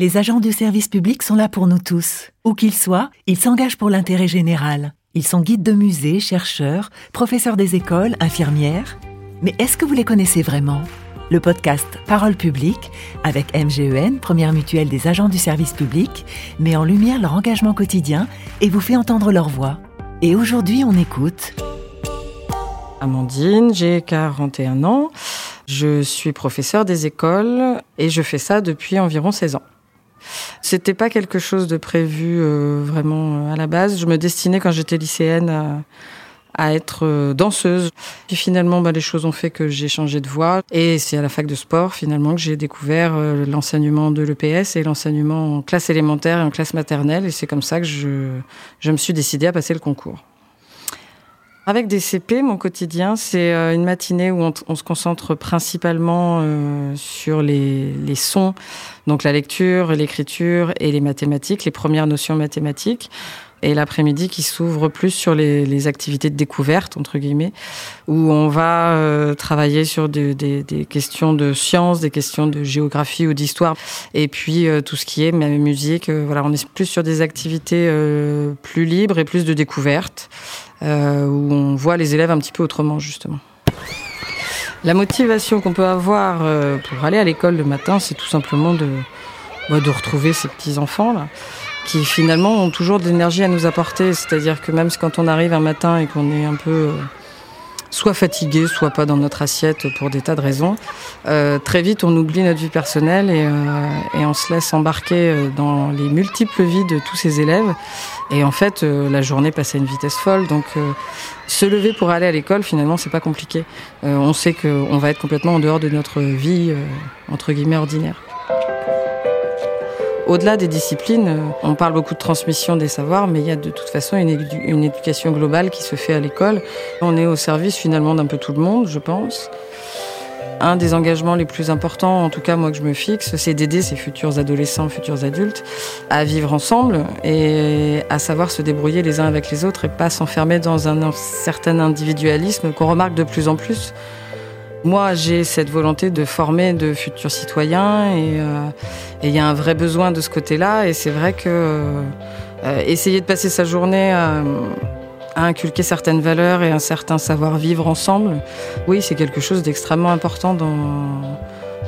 Les agents du service public sont là pour nous tous. Où qu'ils soient, ils s'engagent pour l'intérêt général. Ils sont guides de musées, chercheurs, professeurs des écoles, infirmières. Mais est-ce que vous les connaissez vraiment? Le podcast Parole publique, avec MGEN, première mutuelle des agents du service public, met en lumière leur engagement quotidien et vous fait entendre leur voix. Et aujourd'hui, on écoute. Amandine, j'ai 41 ans. Je suis professeur des écoles et je fais ça depuis environ 16 ans. C'était pas quelque chose de prévu euh, vraiment euh, à la base. Je me destinais quand j'étais lycéenne à, être euh, danseuse. Puis finalement, bah, les choses ont fait que j'ai changé de voie. Et c'est à la fac de sport, finalement, que j'ai découvert l'enseignement de l'EPS et l'enseignement en classe élémentaire et en classe maternelle. Et c'est comme ça que je, je me suis décidée à passer le concours. Avec des CP, mon quotidien, c'est euh, une matinée où on, se concentre principalement euh, sur les, sons, donc la lecture, l'écriture et les mathématiques, les premières notions mathématiques. Et l'après-midi qui s'ouvre plus sur les, activités de découverte, entre guillemets, où on va euh, travailler sur des, questions de sciences, des questions de géographie ou d'histoire. Et puis tout ce qui est même musique, voilà, on est plus sur des activités plus libres et plus de découverte. Euh, où on voit les élèves un petit peu autrement, justement. La motivation qu'on peut avoir euh, pour aller à l'école le matin, c'est tout simplement de, bah, de retrouver ces petits-enfants, là, qui finalement ont toujours de l'énergie à nous apporter. C'est-à-dire que même quand on arrive un matin et qu'on est un peu euh, soit fatigué, soit pas dans notre assiette pour des tas de raisons. Euh, très vite, on oublie notre vie personnelle et, euh, et, on se laisse embarquer euh, dans les multiples vies de tous ces élèves. Et en fait, euh, la journée passe à une vitesse folle. Donc, se lever pour aller à l'école, finalement, c'est pas compliqué. on sait qu'on va être complètement en dehors de notre vie entre guillemets ordinaire. Au-delà des disciplines, euh, on parle beaucoup de transmission des savoirs, mais il y a de toute façon une, éducation globale qui se fait à l'école. On est au service finalement d'un peu tout le monde, je pense. Un des engagements les plus importants, en tout cas moi que je me fixe, c'est d'aider ces futurs adolescents, futurs adultes à vivre ensemble et à savoir se débrouiller les uns avec les autres et pas s'enfermer dans un certain individualisme qu'on remarque de plus en plus. Moi, j'ai cette volonté de former de futurs citoyens euh, et il y a un vrai besoin de ce côté-là. Et c'est vrai que euh, essayer de passer sa journée à, inculquer certaines valeurs et un certain savoir-vivre ensemble, oui, c'est quelque chose d'extrêmement important dans,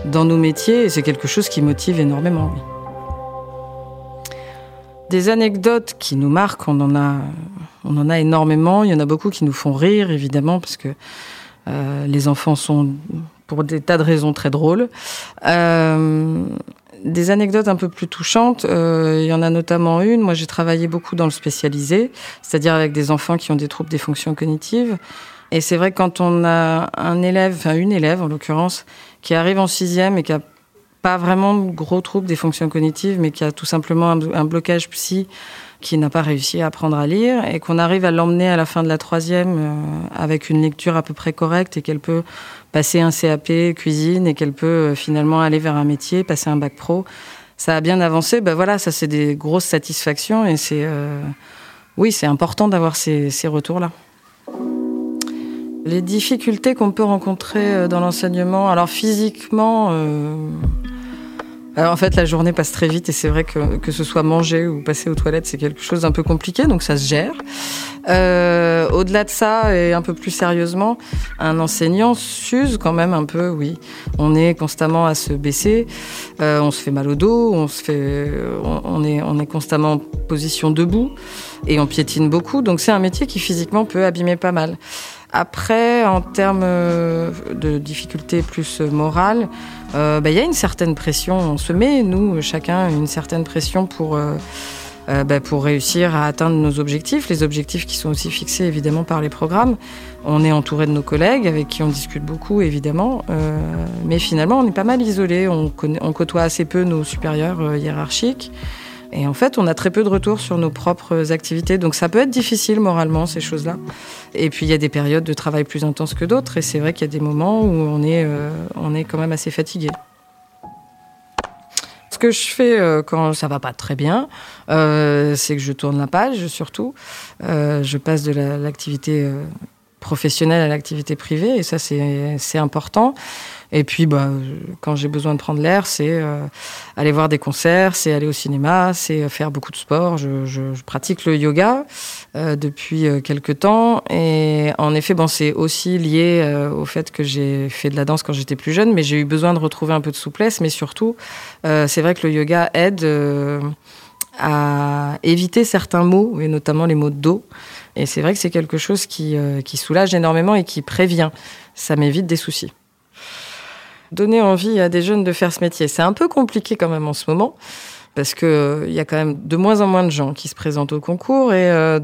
dans nos métiers et c'est quelque chose qui motive énormément. Des anecdotes qui nous marquent, on en a, on en a énormément. Il y en a beaucoup qui nous font rire, évidemment, parce que euh, les enfants sont pour des tas de raisons très drôles. Euh, des anecdotes un peu plus touchantes, euh, il y en a notamment une. Moi, j'ai travaillé beaucoup dans le spécialisé, c'est-à-dire avec des enfants qui ont des troubles des fonctions cognitives. Et c'est vrai que quand on a un élève, enfin une élève en l'occurrence, qui arrive en sixième et qui a pas vraiment de gros troubles des fonctions cognitives, mais qui a tout simplement un blocage psy qui n'a pas réussi à apprendre à lire et qu'on arrive à l'emmener à la fin de la troisième euh, avec une lecture à peu près correcte et qu'elle peut passer un CAP cuisine et qu'elle peut euh, finalement aller vers un métier, passer un bac pro. Ça a bien avancé, ben voilà, ça c'est des grosses satisfactions et c'est euh, oui, c'est important d'avoir ces, ces retours-là. Les difficultés qu'on peut rencontrer dans l'enseignement, alors physiquement, alors en fait, la journée passe très vite et c'est vrai que que ce soit manger ou passer aux toilettes, c'est quelque chose d'un peu compliqué, donc ça se gère. Euh, Au-delà de ça, et un peu plus sérieusement, un enseignant s'use quand même un peu, oui. On est constamment à se baisser, euh, on se fait mal au dos, on se fait, on, est, on est constamment en position debout et on piétine beaucoup, donc c'est un métier qui physiquement peut abîmer pas mal. Après, en termes euh, de difficultés plus morales, euh, bah, il y a une certaine pression. On se met, nous, chacun, une certaine pression pour, euh, bah, pour réussir à atteindre nos objectifs, les objectifs qui sont aussi fixés évidemment par les programmes. On est entouré de nos collègues avec qui on discute beaucoup, évidemment, mais finalement, on est pas mal isolé. On, on côtoie assez peu nos supérieurs hiérarchiques. Et en fait, on a très peu de retours sur nos propres activités. Donc ça peut être difficile moralement, ces choses-là. Et puis il y a des périodes de travail plus intenses que d'autres. Et c'est vrai qu'il y a des moments où on est, euh, on est quand même assez fatigué. Ce que je fais euh, quand ça va pas très bien, euh, c'est que je tourne la page surtout. je passe de l'activité professionnelle à l'activité privée, et ça c'est important. Et puis, bah, quand j'ai besoin de prendre l'air, c'est euh, aller voir des concerts, c'est aller au cinéma, c'est faire beaucoup de sport. Je, je, je pratique le yoga euh, depuis euh, quelques temps. Et en effet, bon, c'est aussi lié euh, au fait que j'ai fait de la danse quand j'étais plus jeune, mais j'ai eu besoin de retrouver un peu de souplesse. Mais surtout, c'est vrai que le yoga aide à éviter certains mots, et notamment les mots de dos. Et c'est vrai que c'est quelque chose qui, qui soulage énormément et qui prévient. Ça m'évite des soucis donner envie à des jeunes de faire ce métier. C'est un peu compliqué quand même en ce moment parce que euh, il y a quand même de moins en moins de gens qui se présentent au concours et euh,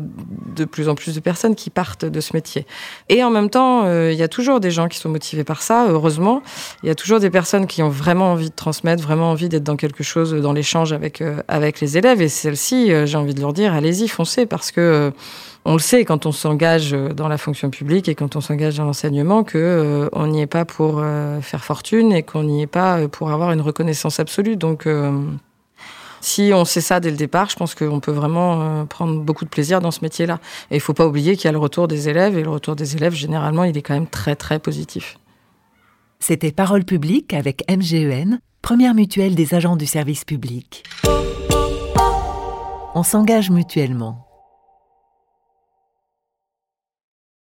de plus en plus de personnes qui partent de ce métier. Et en même temps, euh, il y a toujours des gens qui sont motivés par ça, heureusement. Il y a toujours des personnes qui ont vraiment envie de transmettre, vraiment envie d'être dans quelque chose, dans l'échange avec avec les élèves. Et celles-ci, j'ai envie de leur dire, allez-y, foncez, parce que on le sait quand on s'engage dans la fonction publique et quand on s'engage dans l'enseignement que on n'y est pas pour faire fortune et qu'on n'y est pas pour avoir une reconnaissance absolue. Donc si on sait ça dès le départ, je pense qu'on peut vraiment euh, prendre beaucoup de plaisir dans ce métier-là. Et il ne faut pas oublier qu'il y a le retour des élèves, et le retour des élèves, généralement, il est quand même très, très positif. C'était Parole publique avec MGEN, première mutuelle des agents du service public. On s'engage mutuellement.